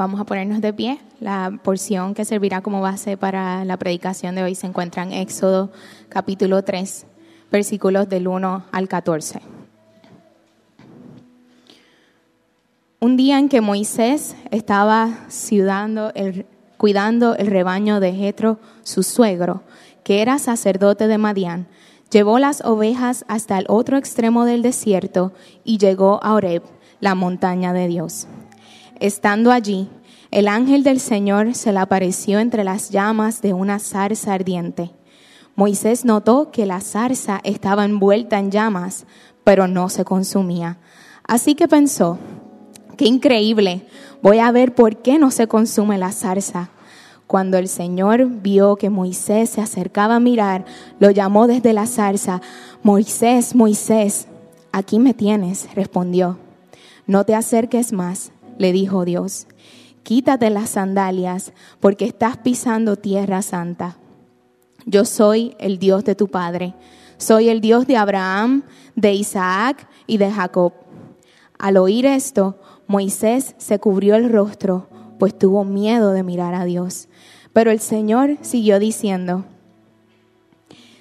vamos a ponernos de pie. La porción que servirá como base para la predicación de hoy se encuentra en Éxodo capítulo 3, versículos del 1 al 14. Un día en que Moisés estaba el, cuidando el rebaño de Jetro, su suegro, que era sacerdote de Madián, llevó las ovejas hasta el otro extremo del desierto y llegó a Oreb, la montaña de Dios. Estando allí, el ángel del Señor se le apareció entre las llamas de una zarza ardiente. Moisés notó que la zarza estaba envuelta en llamas, pero no se consumía. Así que pensó, qué increíble, voy a ver por qué no se consume la zarza. Cuando el Señor vio que Moisés se acercaba a mirar, lo llamó desde la zarza, Moisés, Moisés, aquí me tienes, respondió. No te acerques más le dijo Dios, quítate las sandalias porque estás pisando tierra santa. Yo soy el Dios de tu Padre, soy el Dios de Abraham, de Isaac y de Jacob. Al oír esto, Moisés se cubrió el rostro, pues tuvo miedo de mirar a Dios. Pero el Señor siguió diciendo,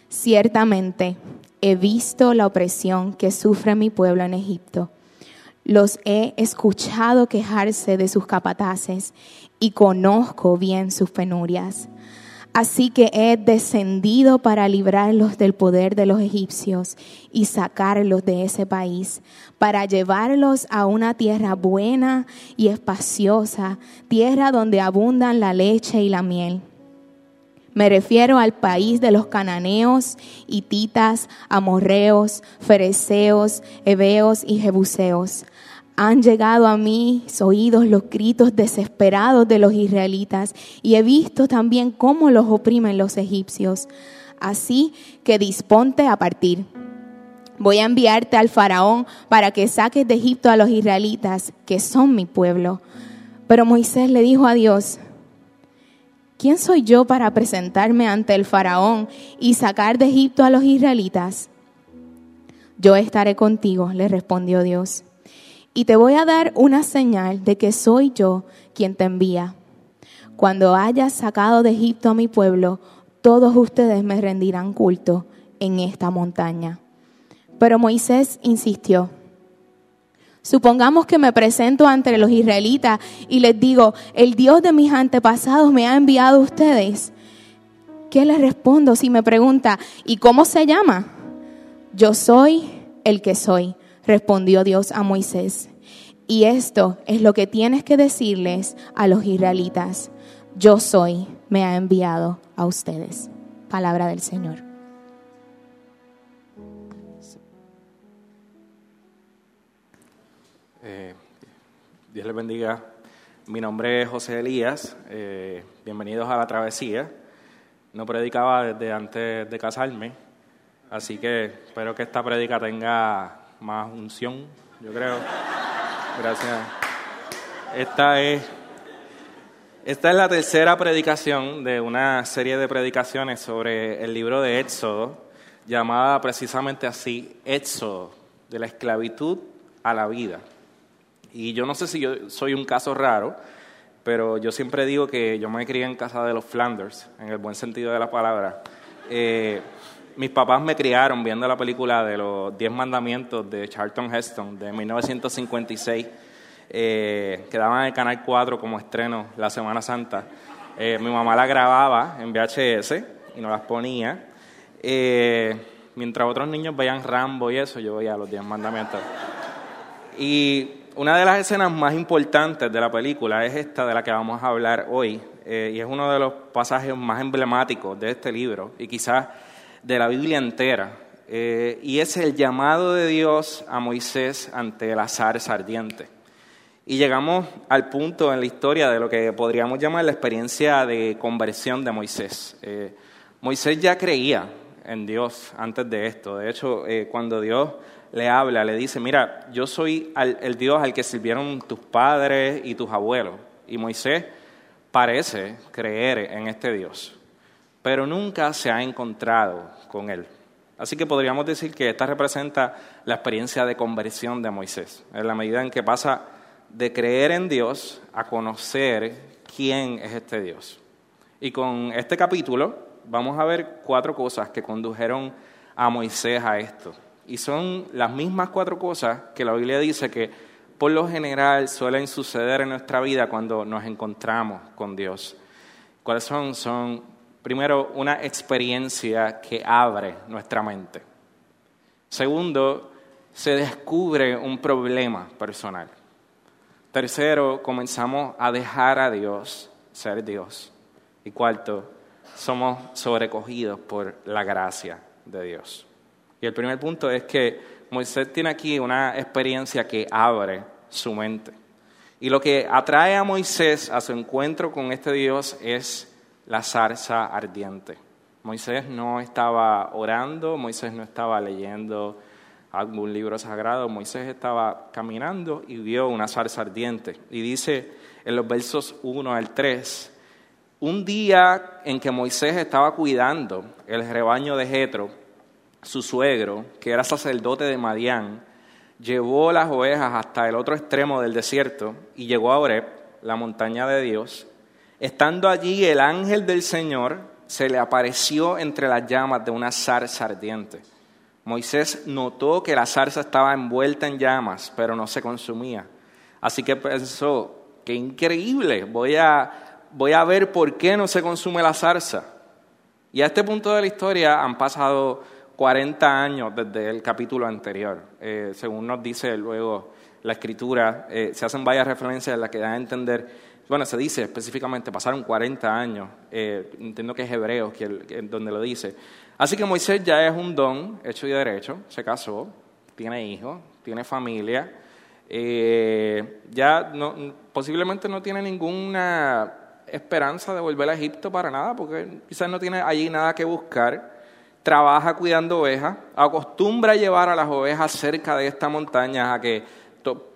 ciertamente he visto la opresión que sufre mi pueblo en Egipto los he escuchado quejarse de sus capataces y conozco bien sus penurias. Así que he descendido para librarlos del poder de los egipcios y sacarlos de ese país, para llevarlos a una tierra buena y espaciosa, tierra donde abundan la leche y la miel. Me refiero al país de los cananeos, hititas, amorreos, fereceos, heveos y jebuseos han llegado a mis oídos los gritos desesperados de los israelitas y he visto también cómo los oprimen los egipcios. Así que disponte a partir. Voy a enviarte al faraón para que saques de Egipto a los israelitas, que son mi pueblo. Pero Moisés le dijo a Dios, ¿quién soy yo para presentarme ante el faraón y sacar de Egipto a los israelitas? Yo estaré contigo, le respondió Dios y te voy a dar una señal de que soy yo quien te envía. Cuando hayas sacado de Egipto a mi pueblo, todos ustedes me rendirán culto en esta montaña. Pero Moisés insistió. Supongamos que me presento ante los israelitas y les digo, el Dios de mis antepasados me ha enviado a ustedes. ¿Qué les respondo si me pregunta, ¿y cómo se llama? Yo soy el que soy respondió Dios a Moisés. Y esto es lo que tienes que decirles a los israelitas. Yo soy, me ha enviado a ustedes. Palabra del Señor. Eh, Dios les bendiga. Mi nombre es José Elías. Eh, bienvenidos a la travesía. No predicaba desde antes de casarme, así que espero que esta predica tenga más unción, yo creo. Gracias. Esta es, esta es la tercera predicación de una serie de predicaciones sobre el libro de Éxodo, llamada precisamente así, Éxodo, de la esclavitud a la vida. Y yo no sé si yo soy un caso raro, pero yo siempre digo que yo me crié en casa de los Flanders, en el buen sentido de la palabra. Eh, mis papás me criaron viendo la película de los Diez Mandamientos de Charlton Heston de 1956, eh, que daban en el Canal 4 como estreno la Semana Santa. Eh, mi mamá la grababa en VHS y nos las ponía. Eh, mientras otros niños veían Rambo y eso, yo veía los Diez Mandamientos. Y una de las escenas más importantes de la película es esta de la que vamos a hablar hoy, eh, y es uno de los pasajes más emblemáticos de este libro, y quizás de la Biblia entera, eh, y es el llamado de Dios a Moisés ante el azar ardiente. Y llegamos al punto en la historia de lo que podríamos llamar la experiencia de conversión de Moisés. Eh, Moisés ya creía en Dios antes de esto. De hecho, cuando Dios le habla, le dice, mira, yo soy el Dios al que sirvieron tus padres y tus abuelos. Y Moisés parece creer en este Dios, pero nunca se ha encontrado con él. Así que podríamos decir que esta representa la experiencia de conversión de Moisés, en la medida en que pasa de creer en Dios a conocer quién es este Dios. Y con este capítulo vamos a ver cuatro cosas que condujeron a Moisés a esto. Y son las mismas cuatro cosas que la Biblia dice que por lo general suelen suceder en nuestra vida cuando nos encontramos con Dios. ¿Cuáles son? Son, primero, una experiencia que abre nuestra mente. Segundo, se descubre un problema personal. Tercero, comenzamos a dejar a Dios ser Dios. Y cuarto, somos sobrecogidos por la gracia de Dios. Y el primer punto es que Moisés tiene aquí una experiencia que abre su mente. Y lo que atrae a Moisés a su encuentro con este Dios es la zarza ardiente. Moisés no estaba orando, Moisés no estaba leyendo algún libro sagrado, Moisés estaba caminando y vio una zarza ardiente. Y dice en los versos 1 al 3, un día en que Moisés estaba cuidando el rebaño de Jetro, su suegro, que era sacerdote de Madián, llevó las ovejas hasta el otro extremo del desierto y llegó a Oreb, la montaña de Dios. Estando allí, el ángel del Señor se le apareció entre las llamas de una zarza ardiente. Moisés notó que la zarza estaba envuelta en llamas, pero no se consumía. Así que pensó, qué increíble, voy a, voy a ver por qué no se consume la zarza. Y a este punto de la historia han pasado 40 años desde el capítulo anterior. Eh, según nos dice luego la escritura, eh, se hacen varias referencias en las que dan a entender, bueno, se dice específicamente, pasaron 40 años, eh, entiendo que es hebreo que, donde lo dice. Así que Moisés ya es un don hecho y derecho, se casó, tiene hijos, tiene familia, ya no, posiblemente no tiene ninguna esperanza de volver a Egipto para nada, porque quizás no tiene allí nada que buscar trabaja cuidando ovejas, acostumbra llevar a las ovejas cerca de esta montaña a que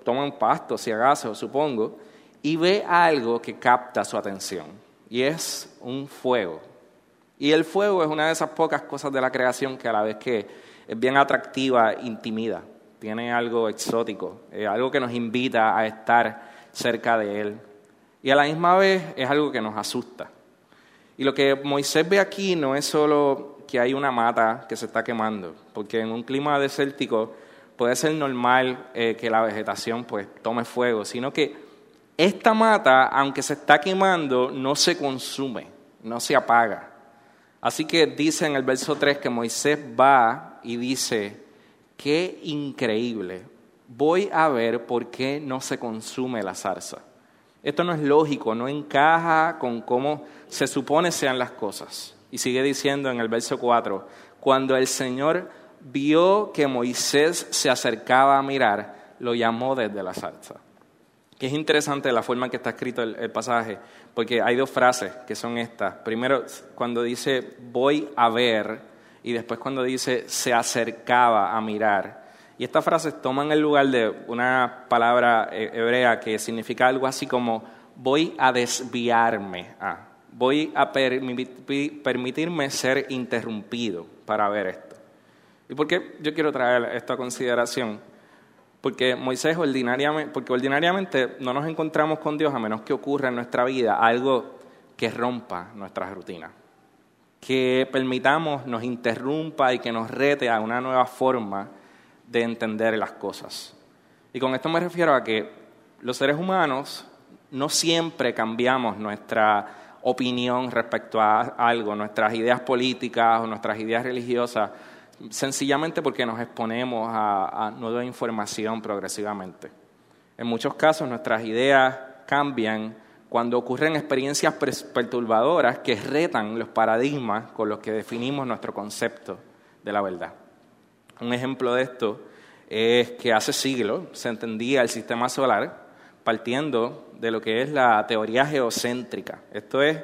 tomen pasto, si acaso, supongo, y ve algo que capta su atención, y es un fuego. Y el fuego es una de esas pocas cosas de la creación que a la vez que es bien atractiva, intimida, tiene algo exótico, eh, algo que nos invita a estar cerca de él. Y a la misma vez es algo que nos asusta. Y lo que Moisés ve aquí no es solo que hay una mata que se está quemando, porque en un clima desértico puede ser normal eh, que la vegetación pues tome fuego, sino que esta mata, aunque se está quemando, no se consume, no se apaga. Así que dice en el verso 3 que Moisés va y dice, qué increíble, voy a ver por qué no se consume la zarza. Esto no es lógico, no encaja con cómo se supone sean las cosas. Y sigue diciendo en el verso 4, cuando el Señor vio que Moisés se acercaba a mirar, lo llamó desde la salsa. Que es interesante la forma en que está escrito el, pasaje, porque hay dos frases que son estas. Primero, cuando dice voy a ver, y después cuando dice se acercaba a mirar. Y estas frases toman el lugar de una palabra eh, hebrea que significa algo así como voy a desviarme a voy a permitirme ser interrumpido para ver esto. ¿Y por qué yo quiero traer esta consideración? Porque Moisés ordinariamente, porque ordinariamente no nos encontramos con Dios a menos que ocurra en nuestra vida algo que rompa nuestras rutinas, que permitamos, nos interrumpa y que nos rete a una nueva forma de entender las cosas. Y con esto me refiero a que los seres humanos no siempre cambiamos nuestra opinión respecto a algo, nuestras ideas políticas o nuestras ideas religiosas, sencillamente porque nos exponemos a, nueva información progresivamente. En muchos casos nuestras ideas cambian cuando ocurren experiencias perturbadoras que retan los paradigmas con los que definimos nuestro concepto de la verdad. Un ejemplo de esto es que hace siglos se entendía el sistema solar partiendo de lo que es la teoría geocéntrica. Esto es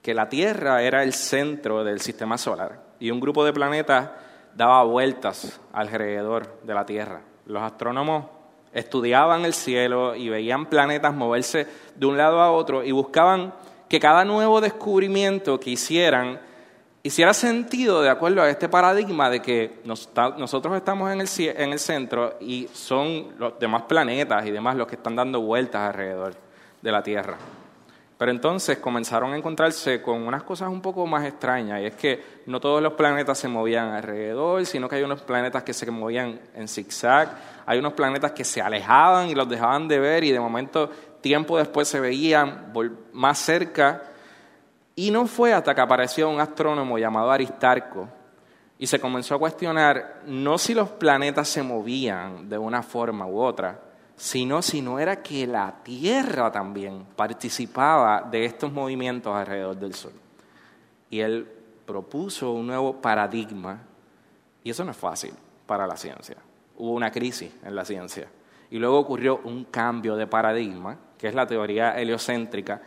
que la Tierra era el centro del sistema solar y un grupo de planetas daba vueltas alrededor de la Tierra. Los astrónomos estudiaban el cielo y veían planetas moverse de un lado a otro y buscaban que cada nuevo descubrimiento que hicieran hiciera sentido de acuerdo a este paradigma de que nosotros estamos en el, en el centro y son los demás planetas y demás los que están dando vueltas alrededor de la Tierra. Pero entonces comenzaron a encontrarse con unas cosas un poco más extrañas, y es que no todos los planetas se movían alrededor, sino que hay unos planetas que se movían en zigzag, hay unos planetas que se alejaban y los dejaban de ver, y de momento, tiempo después, se veían más cerca. Y no fue hasta que apareció un astrónomo llamado Aristarco, y se comenzó a cuestionar no si los planetas se movían de una forma u otra, sino si no era que la Tierra también participaba de estos movimientos alrededor del Sol. Y él propuso un nuevo paradigma, y eso no es fácil para la ciencia. Hubo una crisis en la ciencia. Y luego ocurrió un cambio de paradigma, que es la teoría heliocéntrica,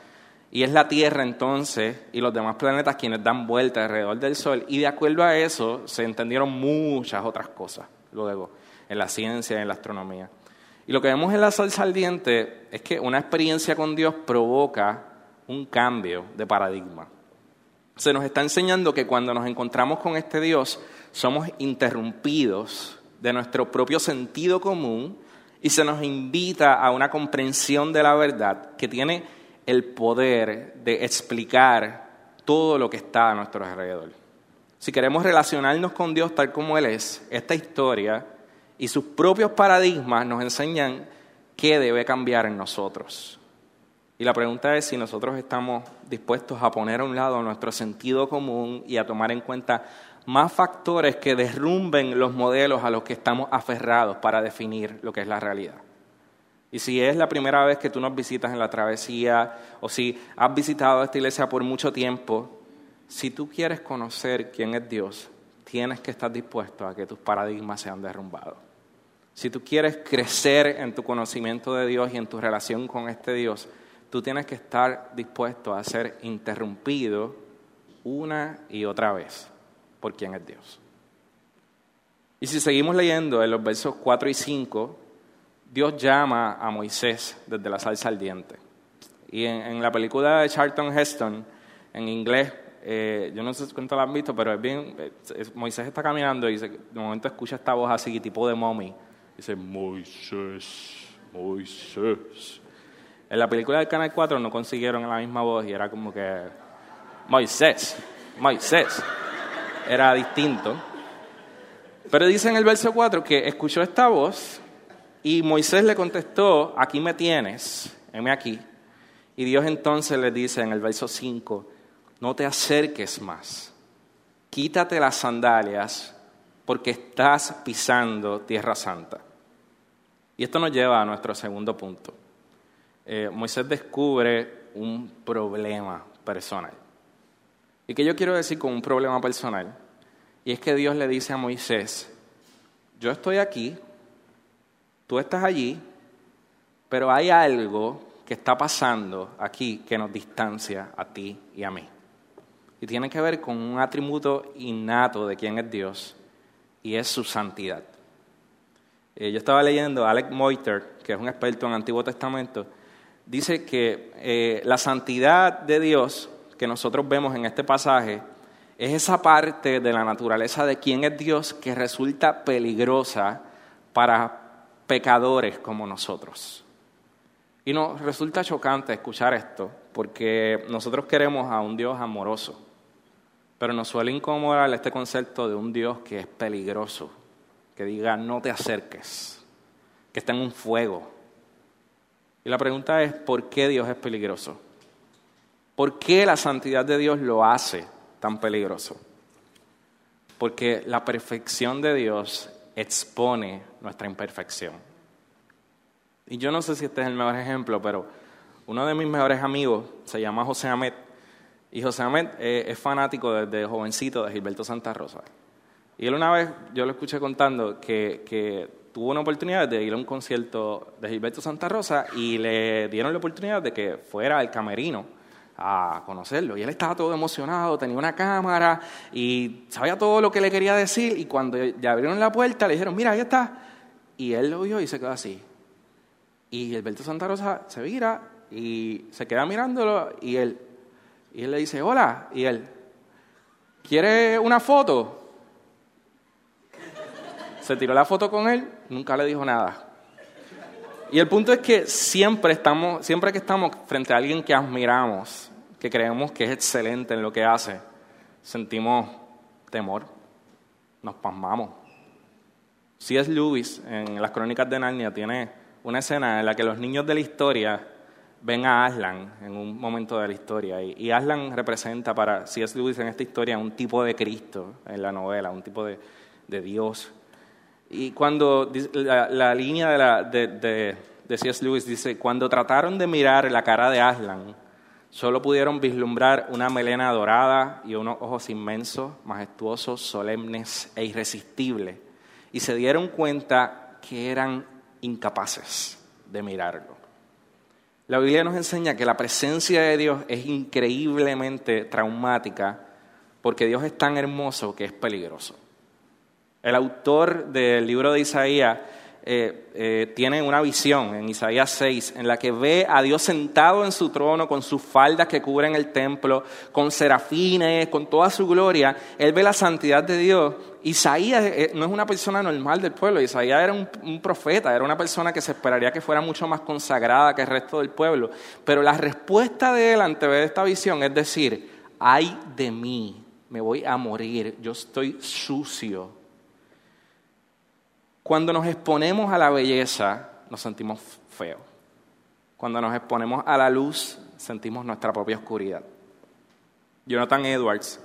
y es la Tierra entonces y los demás planetas quienes dan vuelta alrededor del Sol. Y de acuerdo a eso se entendieron muchas otras cosas luego en la ciencia en la astronomía. Y lo que vemos en la salsa ardiente es que una experiencia con Dios provoca un cambio de paradigma. Se nos está enseñando que cuando nos encontramos con este Dios somos interrumpidos de nuestro propio sentido común y se nos invita a una comprensión de la verdad que tiene el poder de explicar todo lo que está a nuestro alrededor. Si queremos relacionarnos con Dios tal como Él es, esta historia y sus propios paradigmas nos enseñan qué debe cambiar en nosotros. Y la pregunta es si nosotros estamos dispuestos a poner a un lado nuestro sentido común y a tomar en cuenta más factores que derrumben los modelos a los que estamos aferrados para definir lo que es la realidad. Y si es la primera vez que tú nos visitas en la travesía o si has visitado esta iglesia por mucho tiempo, si tú quieres conocer quién es Dios, tienes que estar dispuesto a que tus paradigmas sean derrumbados. Si tú quieres crecer en tu conocimiento de Dios y en tu relación con este Dios, tú tienes que estar dispuesto a ser interrumpido una y otra vez por quién es Dios. Y si seguimos leyendo en los versos 4 y 5, Dios llama a Moisés desde la salsa al diente. Y en, la película de Charlton Heston, en inglés, eh, yo no sé cuánto la han visto, pero es bien, Moisés está caminando y de momento escucha esta voz así, tipo de mommy Dice, Moisés, Moisés. En la película del Canal 4 no consiguieron la misma voz y era como que, Moisés, Moisés. Era distinto. Pero dice en el verso 4 que escuchó esta voz y Moisés le contestó, aquí me tienes, heme aquí. Y Dios entonces le dice en el verso 5, no te acerques más, quítate las sandalias porque estás pisando tierra santa. Y esto nos lleva a nuestro segundo punto. Eh, Moisés descubre un problema personal. ¿Y qué yo quiero decir con un problema personal? Y es que Dios le dice a Moisés, yo estoy aquí, tú estás allí, pero hay algo que está pasando aquí que nos distancia a ti y a mí. Y tiene que ver con un atributo innato de quién es Dios, y es su santidad. Eh, yo estaba leyendo, Alec Moiter, que es un experto en Antiguo Testamento, dice que eh, la santidad de Dios que nosotros vemos en este pasaje es esa parte de la naturaleza de quién es Dios que resulta peligrosa para pecadores como nosotros. Y nos resulta chocante escuchar esto, porque nosotros queremos a un Dios amoroso, pero nos suele incomodar este concepto de un Dios que es peligroso, que diga no te acerques, que está en un fuego. Y la pregunta es, ¿por qué Dios es peligroso? ¿Por qué la santidad de Dios lo hace tan peligroso? Porque la perfección de Dios expone nuestra imperfección. Y yo no sé si este es el mejor ejemplo, pero uno de mis mejores amigos se llama José Amet. Y José Amet eh, es fanático desde jovencito de Gilberto Santa Rosa. Y él una vez, yo lo escuché contando, que, que tuvo una oportunidad de ir a un concierto de Gilberto Santa Rosa y le dieron la oportunidad de que fuera al camerino a conocerlo. Y él estaba todo emocionado, tenía una cámara y sabía todo lo que le quería decir. Y cuando ya abrieron la puerta, le dijeron, mira, ahí está. Y él lo vio y se quedó así. Y Gilberto Santa Rosa se vira y se queda mirándolo y él, y él le dice, hola. Y él, ¿quiere una foto? Se tiró la foto con él, nunca le dijo nada. Y el punto es que siempre estamos, siempre que estamos frente a alguien que admiramos, que creemos que es excelente en lo que hace, sentimos temor, nos pasmamos. es Lewis en las Crónicas de Narnia tiene una escena en la que los niños de la historia ven a Aslan en un momento de la historia. Y, Aslan representa para C.S. Lewis en esta historia un tipo de Cristo en la novela, un tipo de, de Dios y cuando la, línea de, la, de, de, C.S. Lewis dice, cuando trataron de mirar la cara de Aslan, solo pudieron vislumbrar una melena dorada y unos ojos inmensos, majestuosos, solemnes e irresistibles. Y se dieron cuenta que eran incapaces de mirarlo. La Biblia nos enseña que la presencia de Dios es increíblemente traumática porque Dios es tan hermoso que es peligroso. El autor del libro de Isaías eh, eh, tiene una visión en Isaías 6 en la que ve a Dios sentado en su trono con sus faldas que cubren el templo, con serafines, con toda su gloria. Él ve la santidad de Dios. Isaías eh, no es una persona normal del pueblo, Isaías era un, un profeta, era una persona que se esperaría que fuera mucho más consagrada que el resto del pueblo. Pero la respuesta de él ante ver esta visión es decir, ay de mí, me voy a morir, yo estoy sucio cuando nos exponemos a la belleza, nos sentimos feos. Cuando nos exponemos a la luz, sentimos nuestra propia oscuridad. Jonathan Edwards,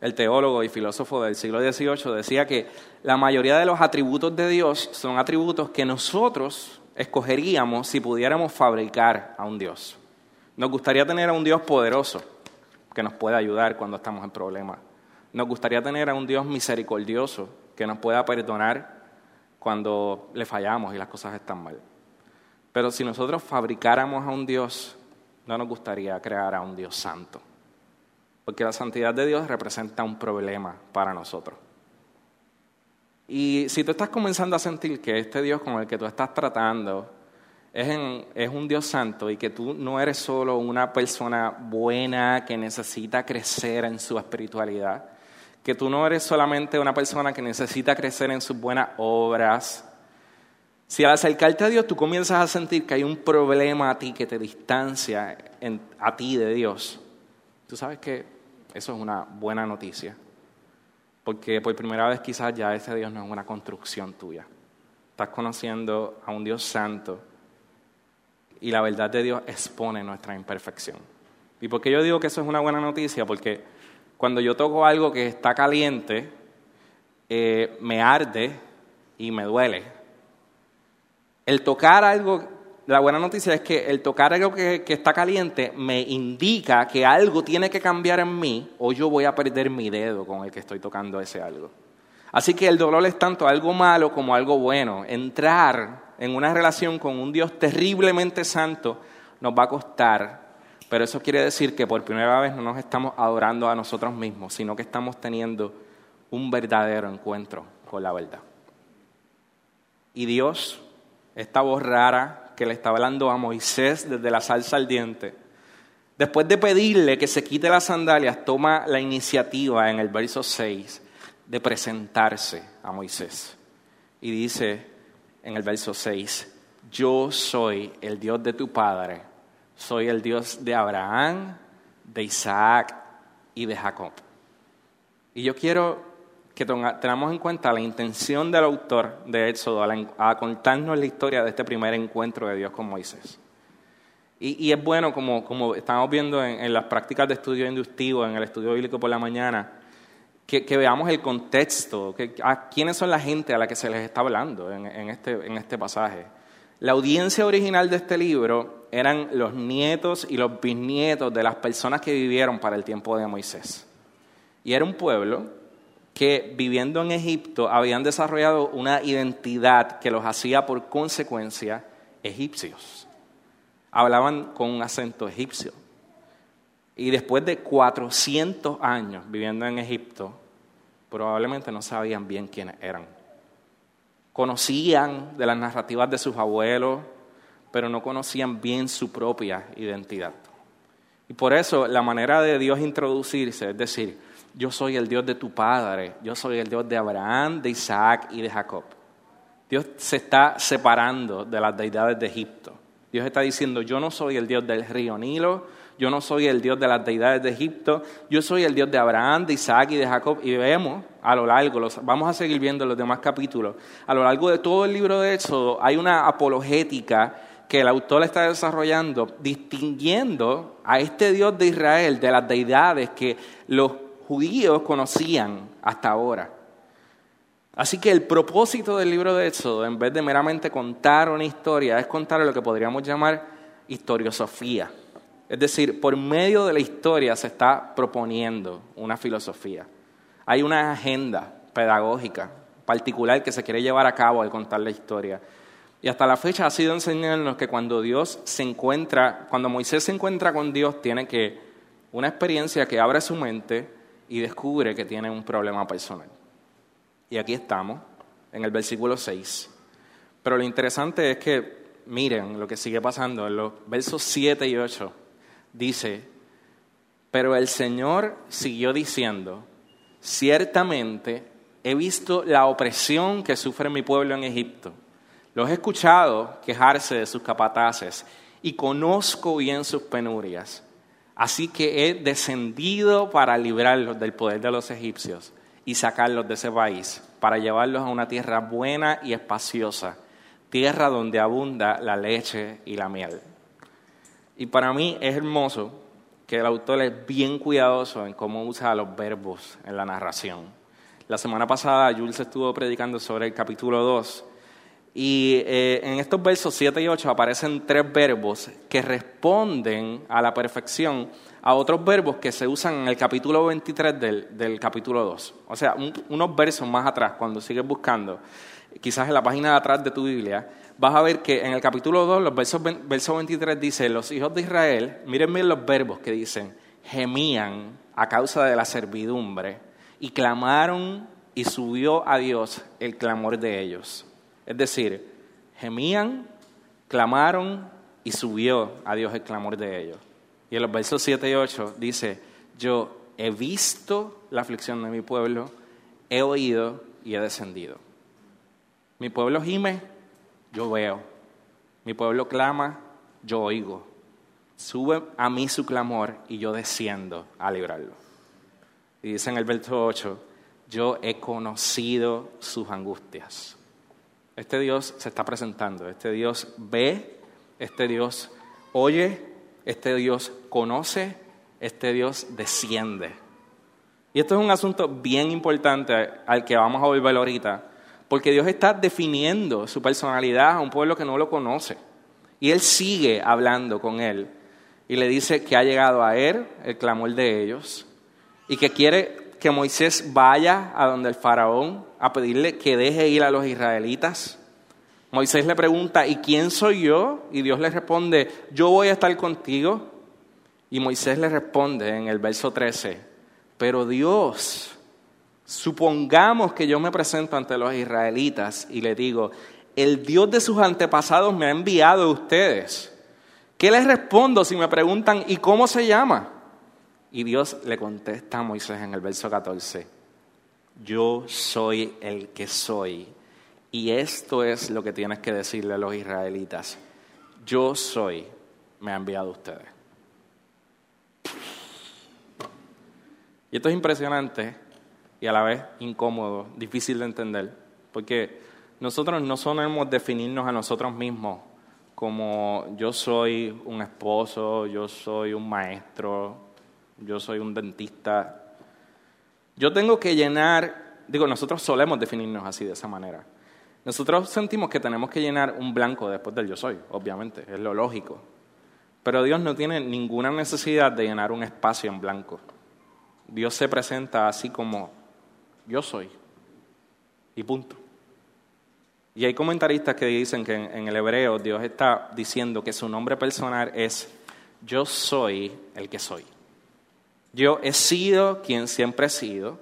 el teólogo y filósofo del siglo XVIII, decía que la mayoría de los atributos de Dios son atributos que nosotros escogeríamos si pudiéramos fabricar a un Dios. Nos gustaría tener a un Dios poderoso que nos pueda ayudar cuando estamos en problemas. Nos gustaría tener a un Dios misericordioso que nos pueda perdonar cuando le fallamos y las cosas están mal. Pero si nosotros fabricáramos a un Dios, no nos gustaría crear a un Dios santo. Porque la santidad de Dios representa un problema para nosotros. Y si tú estás comenzando a sentir que este Dios con el que tú estás tratando es, es, un Dios santo y que tú no eres solo una persona buena que necesita crecer en su espiritualidad, que tú no eres solamente una persona que necesita crecer en sus buenas obras. Si al acercarte a Dios tú comienzas a sentir que hay un problema a ti que te distancia a ti de Dios, tú sabes que eso es una buena noticia. Porque por primera vez quizás ya ese Dios no es una construcción tuya. Estás conociendo a un Dios santo y la verdad de Dios expone nuestra imperfección. ¿Y por qué yo digo que eso es una buena noticia? Porque cuando yo toco algo que está caliente, eh, me arde y me duele. El tocar algo, la buena noticia es que el tocar algo que, que está caliente me indica que algo tiene que cambiar en mí o yo voy a perder mi dedo con el que estoy tocando ese algo. Así que el dolor es tanto algo malo como algo bueno. Entrar en una relación con un Dios terriblemente santo nos va a costar pero eso quiere decir que por primera vez no nos estamos adorando a nosotros mismos, sino que estamos teniendo un verdadero encuentro con la verdad. Y Dios, esta voz rara que le está hablando a Moisés desde la salsa al diente, después de pedirle que se quite las sandalias, toma la iniciativa en el verso 6 de presentarse a Moisés. Y dice en el verso 6, yo soy el Dios de tu Padre soy el Dios de Abraham, de Isaac y de Jacob. Y yo quiero que tengamos en cuenta la intención del autor de Éxodo a, contarnos la historia de este primer encuentro de Dios con Moisés. Y, es bueno, como, estamos viendo en, las prácticas de estudio inductivo, en el estudio bíblico por la mañana, que, veamos el contexto, a quiénes son la gente a la que se les está hablando en, este, en este pasaje. La audiencia original de este libro eran los nietos y los bisnietos de las personas que vivieron para el tiempo de Moisés. Y era un pueblo que viviendo en Egipto habían desarrollado una identidad que los hacía por consecuencia egipcios. Hablaban con un acento egipcio. Y después de 400 años viviendo en Egipto, probablemente no sabían bien quiénes eran conocían de las narrativas de sus abuelos, pero no conocían bien su propia identidad. Y por eso la manera de Dios introducirse es decir, yo soy el Dios de tu padre, yo soy el Dios de Abraham, de Isaac y de Jacob. Dios se está separando de las deidades de Egipto. Dios está diciendo, yo no soy el Dios del río Nilo, yo no soy el Dios de las deidades de Egipto, yo soy el Dios de Abraham, de Isaac y de Jacob. Y vemos a lo largo, los, vamos a seguir viendo los demás capítulos, a lo largo de todo el libro de Éxodo hay una apologética que el autor está desarrollando, distinguiendo a este Dios de Israel de las deidades que los judíos conocían hasta ahora. Así que el propósito del libro de Éxodo, en vez de meramente contar una historia, es contar lo que podríamos llamar historiosofía. Es decir, por medio de la historia se está proponiendo una filosofía. Hay una agenda pedagógica particular que se quiere llevar a cabo al contar la historia. Y hasta la fecha ha sido enseñarnos que cuando Dios se encuentra, cuando Moisés se encuentra con Dios, tiene que una experiencia que abre su mente y descubre que tiene un problema personal. Y aquí estamos, en el versículo 6. Pero lo interesante es que, miren lo que sigue pasando en los versos 7 y 8 dice, pero el Señor siguió diciendo, ciertamente he visto la opresión que sufre mi pueblo en Egipto. Los he escuchado quejarse de sus capataces y conozco bien sus penurias. Así que he descendido para librarlos del poder de los egipcios y sacarlos de ese país, para llevarlos a una tierra buena y espaciosa, tierra donde abunda la leche y la miel. Y para mí es hermoso que el autor es bien cuidadoso en cómo usa los verbos en la narración. La semana pasada Jules estuvo predicando sobre el capítulo 2 y eh, en estos versos 7 y 8 aparecen tres verbos que responden a la perfección a otros verbos que se usan en el capítulo 23 del, del capítulo 2. O sea, unos versos más atrás, cuando sigues buscando, quizás en la página de atrás de tu Biblia, vas a ver que en el capítulo 2, los versos, verso 23 dice, los hijos de Israel, miren bien los verbos que dicen, gemían a causa de la servidumbre y clamaron y subió a Dios el clamor de ellos. Es decir, gemían, clamaron y subió a Dios el clamor de ellos. Y en los versos 7 y 8 dice, yo he visto la aflicción de mi pueblo, he oído y he descendido. Mi pueblo gime, yo veo. Mi pueblo clama, yo oigo. Sube a mí su clamor y yo desciendo a librarlo. Y dice en el verso 8, yo he conocido sus angustias. Este Dios se está presentando, este Dios ve, este Dios oye, este Dios conoce, este Dios desciende. Y esto es un asunto bien importante al que vamos a volver ahorita, porque Dios está definiendo su personalidad a un pueblo que no lo conoce. Y Él sigue hablando con él. Y le dice que ha llegado a él el clamor de ellos. Y que quiere que Moisés vaya a donde el faraón a pedirle que deje ir a los israelitas. Moisés le pregunta, ¿y quién soy yo? Y Dios le responde, yo voy a estar contigo. Y Moisés le responde en el verso 13, pero Dios Supongamos que yo me presento ante los israelitas y le digo, el Dios de sus antepasados me ha enviado a ustedes. ¿Qué les respondo si me preguntan, ¿y cómo se llama? Y Dios le contesta a Moisés en el verso 14, yo soy el que soy. Y esto es lo que tienes que decirle a los israelitas. Yo soy, me ha enviado ustedes. Y esto es impresionante y a la vez incómodo, difícil de entender, porque nosotros no solemos definirnos a nosotros mismos como yo soy un esposo, yo soy un maestro, yo soy un dentista. Yo tengo que llenar, digo, nosotros solemos definirnos así de esa manera. Nosotros sentimos que tenemos que llenar un blanco después del yo soy, obviamente, es lo lógico. Pero Dios no tiene ninguna necesidad de llenar un espacio en blanco. Dios se presenta así como yo soy. Y punto. Y hay comentaristas que dicen que en, el hebreo Dios está diciendo que su nombre personal es yo soy el que soy. Yo he sido quien siempre he sido.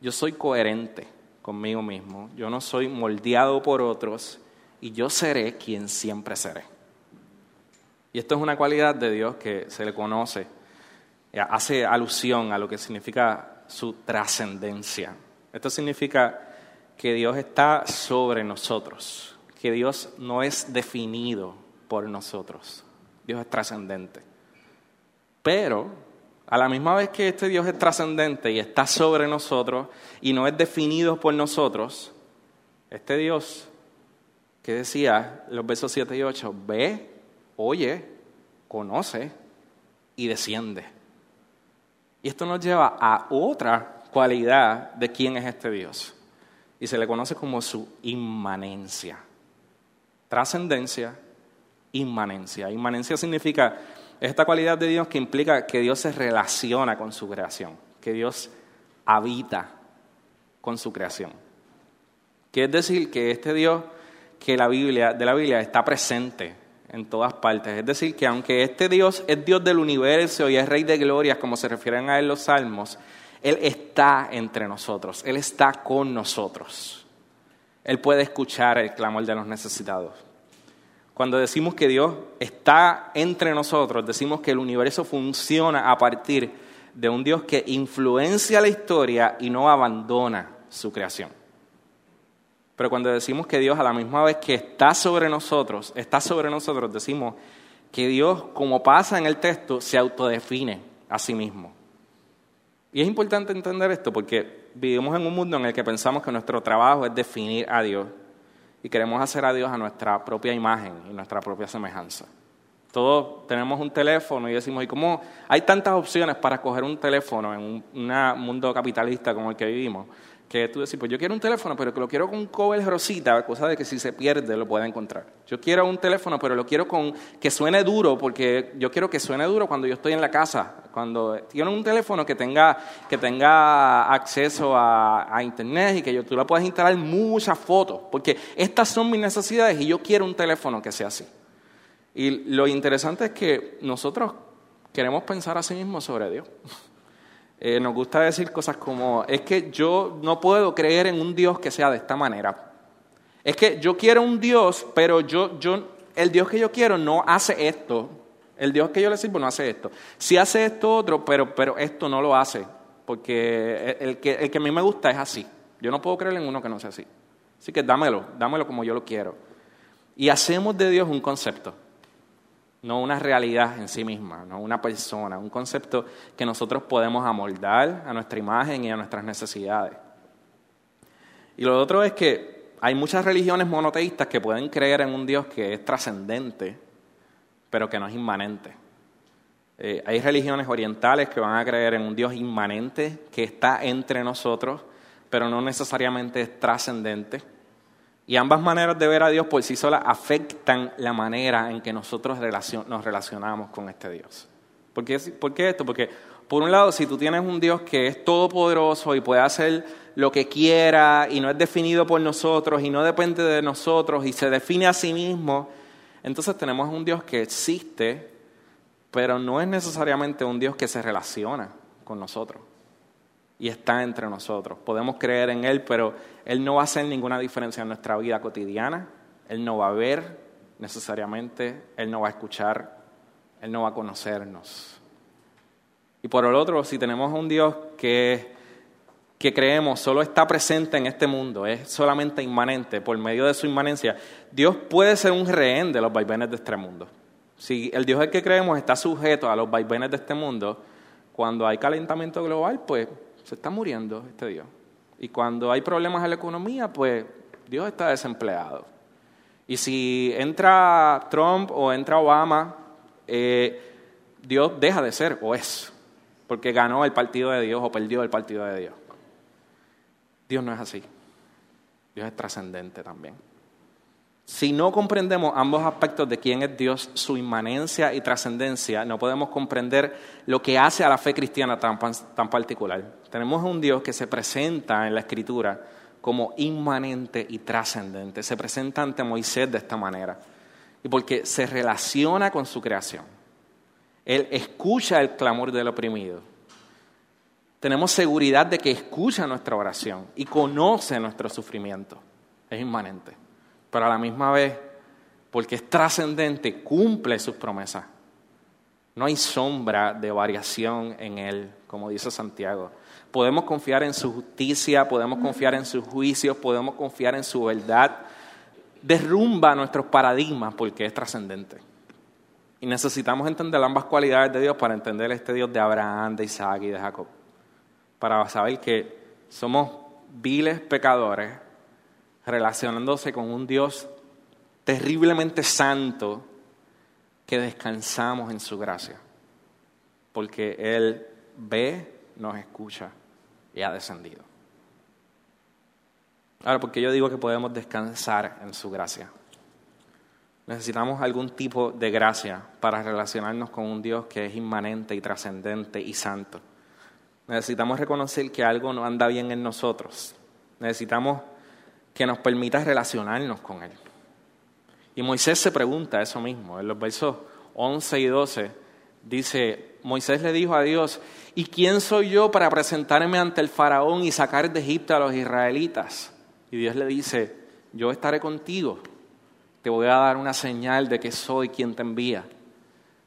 Yo soy coherente conmigo mismo. Yo no soy moldeado por otros y yo seré quien siempre seré. Y esto es una cualidad de Dios que se le conoce, eh, hace alusión a lo que significa su trascendencia. Esto significa que Dios está sobre nosotros, que Dios no es definido por nosotros, Dios es trascendente. Pero a la misma vez que este Dios es trascendente y está sobre nosotros y no es definido por nosotros, este Dios que decía los versos 7 y 8, ve oye, conoce y desciende. Y esto nos lleva a otra cualidad de quién es este Dios. Y se le conoce como su inmanencia. Trascendencia, inmanencia. Inmanencia significa esta cualidad de Dios que implica que Dios se relaciona con su creación, que Dios habita con su creación. Quiere decir que este Dios que la Biblia, de la Biblia está presente en todas partes. Es decir, que aunque este Dios es Dios del universo y es Rey de glorias, como se refieren a él los salmos, Él está entre nosotros, Él está con nosotros. Él puede escuchar el clamor de los necesitados. Cuando decimos que Dios está entre nosotros, decimos que el universo funciona a partir de un Dios que influencia la historia y no abandona su creación. Pero cuando decimos que Dios a la misma vez que está sobre nosotros, está sobre nosotros, decimos que Dios, como pasa en el texto, se autodefine a sí mismo. Y es importante entender esto porque vivimos en un mundo en el que pensamos que nuestro trabajo es definir a Dios y queremos hacer a Dios a nuestra propia imagen y nuestra propia semejanza. Todos tenemos un teléfono y decimos, ¿y cómo hay tantas opciones para coger un teléfono en un mundo capitalista como el que vivimos? Que tú decís, pues yo quiero un teléfono, pero que lo quiero con un cover rosita, cosa de que si se pierde lo pueda encontrar. Yo quiero un teléfono, pero lo quiero con que suene duro, porque yo quiero que suene duro cuando yo estoy en la casa. Cuando quiero un teléfono que tenga, que tenga acceso a, a internet y que yo, tú la puedas instalar muchas fotos, porque estas son mis necesidades y yo quiero un teléfono que sea así. Y lo interesante es que nosotros queremos pensar así mismo sobre Dios. Eh, nos gusta decir cosas como, es que yo no puedo creer en un Dios que sea de esta manera. Es que yo quiero un Dios, pero yo, yo, el Dios que yo quiero no hace esto. El Dios que yo le sirvo no hace esto. Sí hace esto otro, pero, pero esto no lo hace. Porque el que, el que a mí me gusta es así. Yo no puedo creer en uno que no sea así. Así que dámelo, dámelo como yo lo quiero. Y hacemos de Dios un concepto no una realidad en sí misma, no una persona, un concepto que nosotros podemos amoldar a nuestra imagen y a nuestras necesidades. Y lo otro es que hay muchas religiones monoteístas que pueden creer en un Dios que es trascendente, pero que no es inmanente. Eh, hay religiones orientales que van a creer en un Dios inmanente que está entre nosotros, pero no necesariamente es trascendente. Y ambas maneras de ver a Dios por sí solas afectan la manera en que nosotros nos relacionamos con este Dios. ¿Por ¿Por qué, esto? Porque, por un lado, si tú tienes un Dios que es todopoderoso y puede hacer lo que quiera y no es definido por nosotros y no depende de nosotros y se define a sí mismo, entonces tenemos un Dios que existe, pero no es necesariamente un Dios que se relaciona con nosotros y está entre nosotros. Podemos creer en Él, pero Él no va a hacer ninguna diferencia en nuestra vida cotidiana. Él no va a ver necesariamente, Él no va a escuchar, Él no va a conocernos. Y por el otro, si tenemos un Dios que, que creemos solo está presente en este mundo, es solamente inmanente, por medio de su inmanencia, Dios puede ser un rehén de los vaivenes de este mundo. Si el Dios al que creemos está sujeto a los vaivenes de este mundo, cuando hay calentamiento global, pues se está muriendo este Dios. Y cuando hay problemas en la economía, pues Dios está desempleado. Y si entra Trump o entra Obama, eh, Dios deja de ser o es, porque ganó el partido de Dios o perdió el partido de Dios. Dios no es así. Dios es trascendente también. Si no comprendemos ambos aspectos de quién es Dios, su inmanencia y trascendencia, no podemos comprender lo que hace a la fe cristiana tan, tan particular. Tenemos un Dios que se presenta en la Escritura como inmanente y trascendente. Se presenta ante Moisés de esta manera. Y porque se relaciona con su creación. Él escucha el clamor del oprimido. Tenemos seguridad de que escucha nuestra oración y conoce nuestro sufrimiento. Es inmanente. Pero a la misma vez, porque es trascendente, cumple sus promesas. No hay sombra de variación en Él, como dice Santiago. Podemos confiar en su justicia, podemos confiar en sus juicios, podemos confiar en su verdad. Derrumba nuestros paradigmas porque es trascendente. Y necesitamos entender ambas cualidades de Dios para entender este Dios de Abraham, de Isaac y de Jacob. Para saber que somos viles pecadores relacionándose con un Dios terriblemente santo que descansamos en su gracia. Porque Él ve, nos escucha y ha descendido. Ahora, porque yo digo que podemos descansar en su gracia. Necesitamos algún tipo de gracia para relacionarnos con un Dios que es inmanente y trascendente y santo. Necesitamos reconocer que algo no anda bien en nosotros. Necesitamos que nos permita relacionarnos con Él. Y Moisés se pregunta eso mismo. En los versos 11 y 12 dice, Moisés le dijo a Dios, ¿y quién soy yo para presentarme ante el faraón y sacar de Egipto a los israelitas? Y Dios le dice, yo estaré contigo, te voy a dar una señal de que soy quien te envía.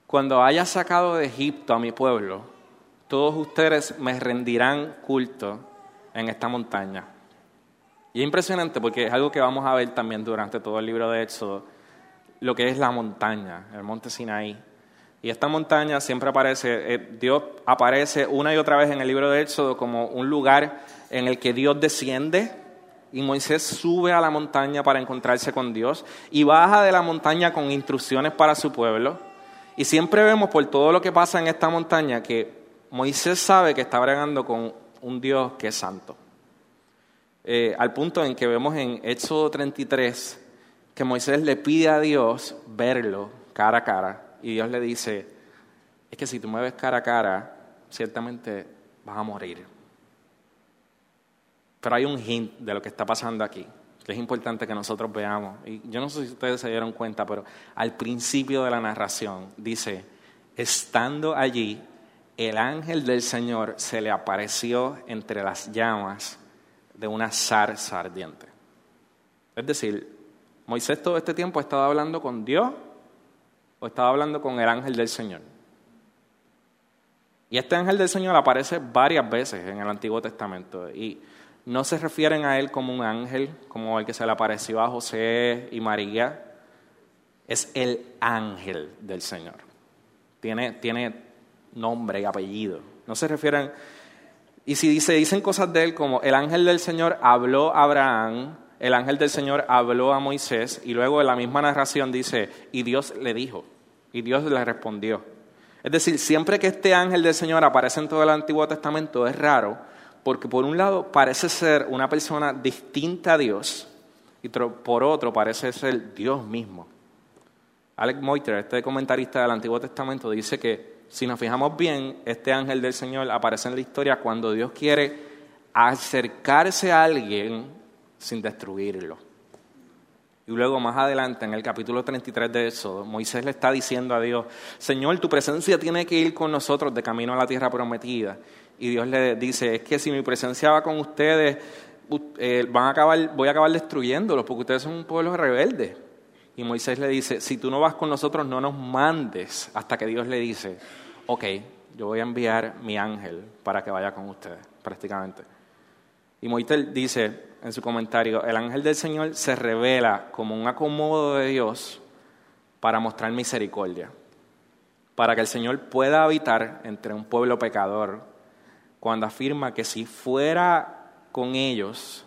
Cuando haya sacado de Egipto a mi pueblo, todos ustedes me rendirán culto en esta montaña. Y es impresionante porque es algo que vamos a ver también durante todo el libro de Éxodo, lo que es la montaña, el monte Sinaí. Y esta montaña siempre aparece, eh, Dios aparece una y otra vez en el libro de Éxodo como un lugar en el que Dios desciende y Moisés sube a la montaña para encontrarse con Dios y baja de la montaña con instrucciones para su pueblo. Y siempre vemos por todo lo que pasa en esta montaña que Moisés sabe que está bregando con un Dios que es santo. Eh, al punto en que vemos en Éxodo 33 que Moisés le pide a Dios verlo cara a cara y Dios le dice, es que si tú me ves cara a cara, ciertamente vas a morir. Pero hay un hint de lo que está pasando aquí, que es importante que nosotros veamos. Y yo no sé si ustedes se dieron cuenta, pero al principio de la narración dice, estando allí, el ángel del Señor se le apareció entre las llamas de una zarza ardiente. Es decir, Moisés todo este tiempo estaba hablando con Dios o estaba hablando con el ángel del Señor. Y este ángel del Señor aparece varias veces en el Antiguo Testamento y no se refieren a él como un ángel, como el que se le apareció a José y María, es el ángel del Señor. Tiene, tiene nombre y apellido. No se refieren, y si se dicen cosas de él como el ángel del Señor habló a Abraham, el ángel del Señor habló a Moisés y luego en la misma narración dice, y Dios le dijo, y Dios le respondió. Es decir, siempre que este ángel del Señor aparece en todo el Antiguo Testamento es raro, porque por un lado parece ser una persona distinta a Dios y por otro parece ser Dios mismo. Alex Moiter, este comentarista del Antiguo Testamento, dice que si nos fijamos bien, este ángel del Señor aparece en la historia cuando Dios quiere acercarse a alguien sin destruirlo. Y luego más adelante, en el capítulo 33 de Éxodo, Moisés le está diciendo a Dios, Señor, tu presencia tiene que ir con nosotros de camino a la tierra prometida. Y Dios le dice, es que si mi presencia va con ustedes, eh, van a acabar, voy a acabar destruyéndolos porque ustedes son un pueblo rebelde. Y Moisés le dice, si tú no vas con nosotros, no nos mandes hasta que Dios le dice, ok, yo voy a enviar mi ángel para que vaya con ustedes, prácticamente. Y Moisés dice, en su comentario, el ángel del Señor se revela como un acomodo de Dios para mostrar misericordia, para que el Señor pueda habitar entre un pueblo pecador, cuando afirma que si fuera con ellos,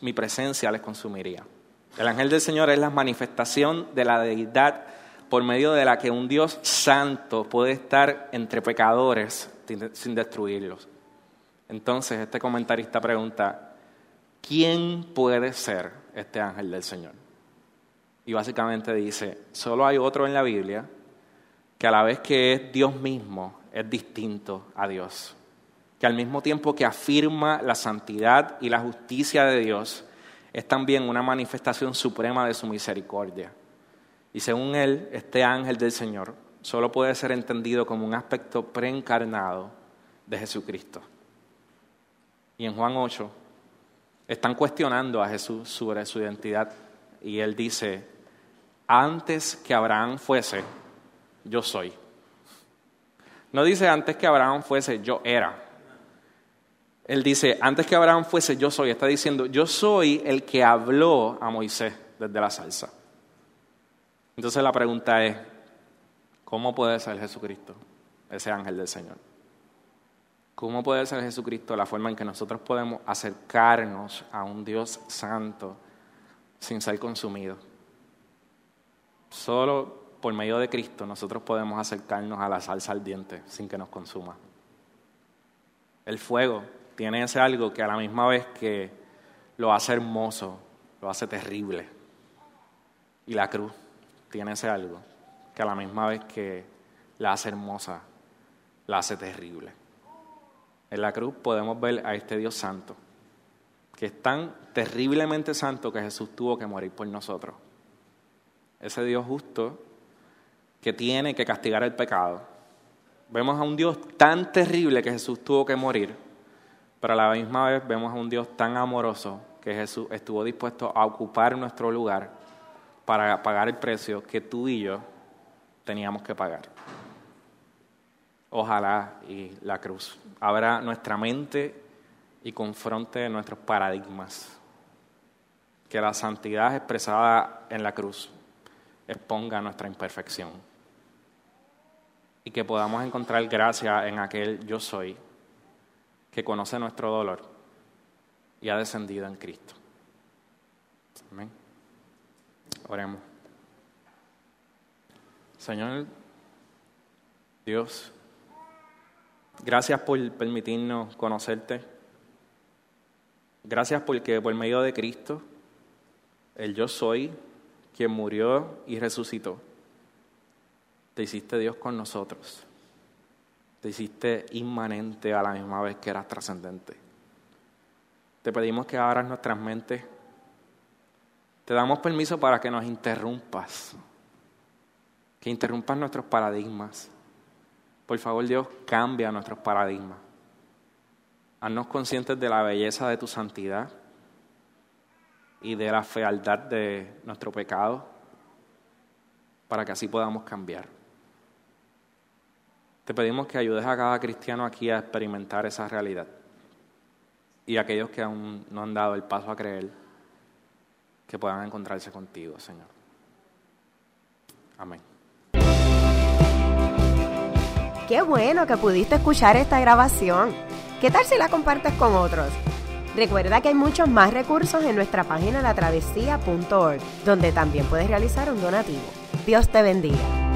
mi presencia les consumiría. El ángel del Señor es la manifestación de la deidad por medio de la que un Dios santo puede estar entre pecadores sin destruirlos. Entonces este comentarista pregunta, ¿quién puede ser este ángel del Señor? Y básicamente dice, solo hay otro en la Biblia que a la vez que es Dios mismo, es distinto a Dios. Que al mismo tiempo que afirma la santidad y la justicia de Dios, es también una manifestación suprema de su misericordia. Y según él, este ángel del Señor solo puede ser entendido como un aspecto preencarnado de Jesucristo. Y en Juan 8 están cuestionando a Jesús sobre su identidad y él dice, antes que Abraham fuese, yo soy. No dice antes que Abraham fuese, yo era. Él dice, antes que Abraham fuese, yo soy. Está diciendo, yo soy el que habló a Moisés desde la salsa. Entonces la pregunta es, ¿cómo puede ser Jesucristo, ese ángel del Señor? ¿Cómo puede ser Jesucristo la forma en que nosotros podemos acercarnos a un Dios santo sin ser consumido? Solo por medio de Cristo nosotros podemos acercarnos a la salsa ardiente sin que nos consuma. El fuego tiene ese algo que a la misma vez que lo hace hermoso, lo hace terrible. Y la cruz tiene ese algo que a la misma vez que la hace hermosa, la hace terrible. En la cruz podemos ver a este Dios santo, que es tan terriblemente santo que Jesús tuvo que morir por nosotros. Ese Dios justo que tiene que castigar el pecado. Vemos a un Dios tan terrible que Jesús tuvo que morir, pero a la misma vez vemos a un Dios tan amoroso que Jesús estuvo dispuesto a ocupar nuestro lugar para pagar el precio que tú y yo teníamos que pagar. Ojalá y la cruz abra nuestra mente y confronte nuestros paradigmas. Que la santidad expresada en la cruz exponga nuestra imperfección y que podamos encontrar gracia en aquel yo soy que conoce nuestro dolor y ha descendido en Cristo. Amén. Oremos. Señor Dios, gracias por permitirnos conocerte. Gracias porque por medio de Cristo, el yo soy, quien murió y resucitó te hiciste Dios con nosotros. Te hiciste inmanente a la misma vez que eras trascendente. Te pedimos que abras nuestras mentes. Te damos permiso para que nos interrumpas. Que interrumpas nuestros paradigmas. Por favor, Dios, cambia nuestros paradigmas. Haznos conscientes de la belleza de tu santidad y de la fealdad de nuestro pecado para que así podamos cambiar. Te pedimos que ayudes a cada cristiano aquí a experimentar esa realidad. Y aquellos que aún no han dado el paso a creer, que puedan encontrarse contigo, Señor. Amén. Qué bueno que pudiste escuchar esta grabación. ¿Qué tal si la compartes con otros? Recuerda que hay muchos más recursos en nuestra página latravesía.org, donde también puedes realizar un donativo. Dios te bendiga.